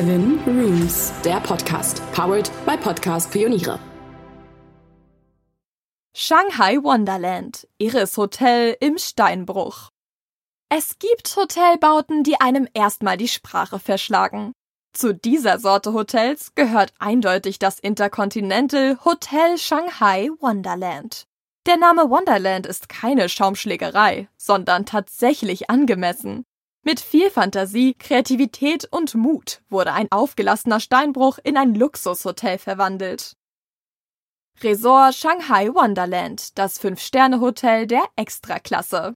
Seven Rooms, der Podcast, powered by Podcast Pioniere. Shanghai Wonderland, irres Hotel im Steinbruch. Es gibt Hotelbauten, die einem erstmal die Sprache verschlagen. Zu dieser Sorte Hotels gehört eindeutig das Intercontinental Hotel Shanghai Wonderland. Der Name Wonderland ist keine Schaumschlägerei, sondern tatsächlich angemessen. Mit viel Fantasie, Kreativität und Mut wurde ein aufgelassener Steinbruch in ein Luxushotel verwandelt. Resort Shanghai Wonderland, das Fünf-Sterne-Hotel der Extraklasse.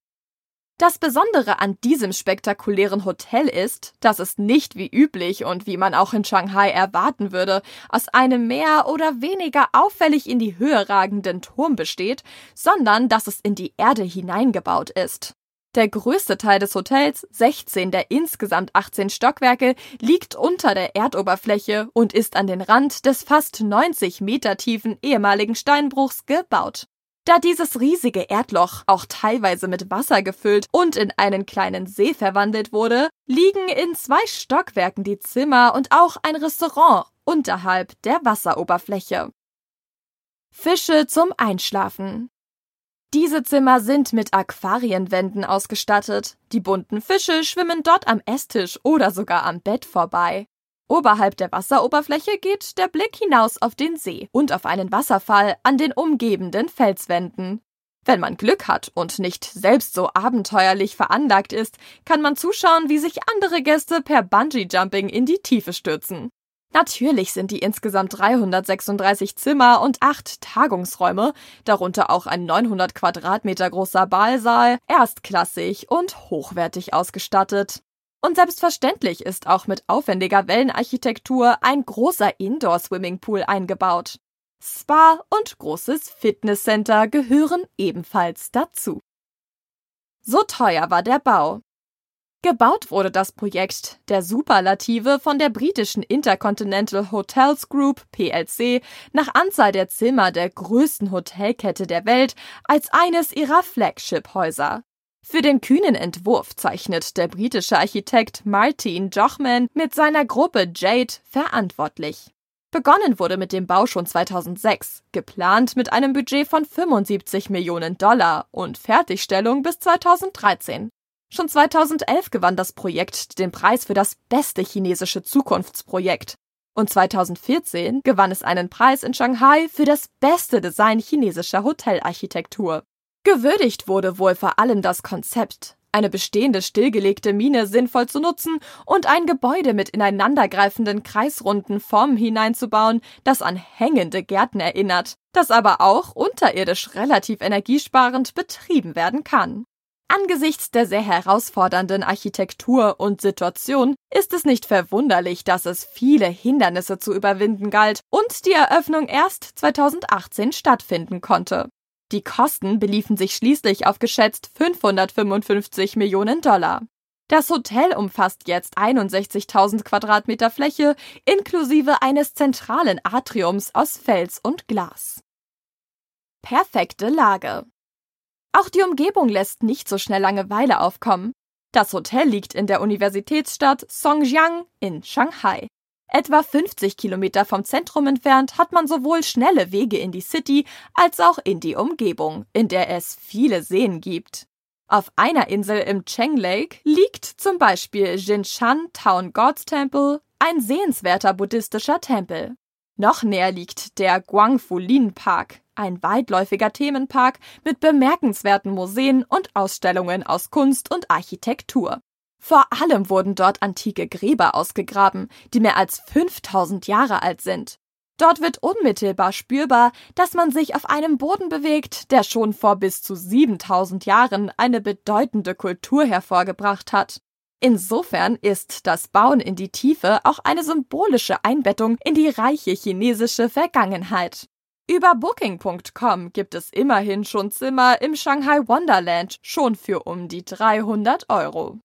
Das Besondere an diesem spektakulären Hotel ist, dass es nicht wie üblich und wie man auch in Shanghai erwarten würde, aus einem mehr oder weniger auffällig in die Höhe ragenden Turm besteht, sondern dass es in die Erde hineingebaut ist. Der größte Teil des Hotels, 16 der insgesamt 18 Stockwerke, liegt unter der Erdoberfläche und ist an den Rand des fast 90 Meter tiefen ehemaligen Steinbruchs gebaut. Da dieses riesige Erdloch auch teilweise mit Wasser gefüllt und in einen kleinen See verwandelt wurde, liegen in zwei Stockwerken die Zimmer und auch ein Restaurant unterhalb der Wasseroberfläche. Fische zum Einschlafen. Diese Zimmer sind mit Aquarienwänden ausgestattet. Die bunten Fische schwimmen dort am Esstisch oder sogar am Bett vorbei. Oberhalb der Wasseroberfläche geht der Blick hinaus auf den See und auf einen Wasserfall an den umgebenden Felswänden. Wenn man Glück hat und nicht selbst so abenteuerlich veranlagt ist, kann man zuschauen, wie sich andere Gäste per Bungee-Jumping in die Tiefe stürzen. Natürlich sind die insgesamt 336 Zimmer und acht Tagungsräume, darunter auch ein 900 Quadratmeter großer Ballsaal, erstklassig und hochwertig ausgestattet. Und selbstverständlich ist auch mit aufwendiger Wellenarchitektur ein großer Indoor-Swimmingpool eingebaut. Spa und großes Fitnesscenter gehören ebenfalls dazu. So teuer war der Bau. Gebaut wurde das Projekt der Superlative von der britischen Intercontinental Hotels Group PLC nach Anzahl der Zimmer der größten Hotelkette der Welt als eines ihrer Flagship-Häuser. Für den kühnen Entwurf zeichnet der britische Architekt Martin Jochman mit seiner Gruppe Jade verantwortlich. Begonnen wurde mit dem Bau schon 2006, geplant mit einem Budget von 75 Millionen Dollar und Fertigstellung bis 2013. Schon 2011 gewann das Projekt den Preis für das beste chinesische Zukunftsprojekt. Und 2014 gewann es einen Preis in Shanghai für das beste Design chinesischer Hotelarchitektur. Gewürdigt wurde wohl vor allem das Konzept, eine bestehende stillgelegte Mine sinnvoll zu nutzen und ein Gebäude mit ineinandergreifenden kreisrunden Formen hineinzubauen, das an hängende Gärten erinnert, das aber auch unterirdisch relativ energiesparend betrieben werden kann. Angesichts der sehr herausfordernden Architektur und Situation ist es nicht verwunderlich, dass es viele Hindernisse zu überwinden galt und die Eröffnung erst 2018 stattfinden konnte. Die Kosten beliefen sich schließlich auf geschätzt 555 Millionen Dollar. Das Hotel umfasst jetzt 61.000 Quadratmeter Fläche inklusive eines zentralen Atriums aus Fels und Glas. Perfekte Lage. Auch die Umgebung lässt nicht so schnell Langeweile aufkommen. Das Hotel liegt in der Universitätsstadt Songjiang in Shanghai. Etwa 50 Kilometer vom Zentrum entfernt hat man sowohl schnelle Wege in die City als auch in die Umgebung, in der es viele Seen gibt. Auf einer Insel im Cheng Lake liegt zum Beispiel Jinshan Town Gods Temple, ein sehenswerter buddhistischer Tempel. Noch näher liegt der Guangfulin Park, ein weitläufiger Themenpark mit bemerkenswerten Museen und Ausstellungen aus Kunst und Architektur. Vor allem wurden dort antike Gräber ausgegraben, die mehr als 5000 Jahre alt sind. Dort wird unmittelbar spürbar, dass man sich auf einem Boden bewegt, der schon vor bis zu 7000 Jahren eine bedeutende Kultur hervorgebracht hat. Insofern ist das Bauen in die Tiefe auch eine symbolische Einbettung in die reiche chinesische Vergangenheit. Über Booking.com gibt es immerhin schon Zimmer im Shanghai Wonderland schon für um die 300 Euro.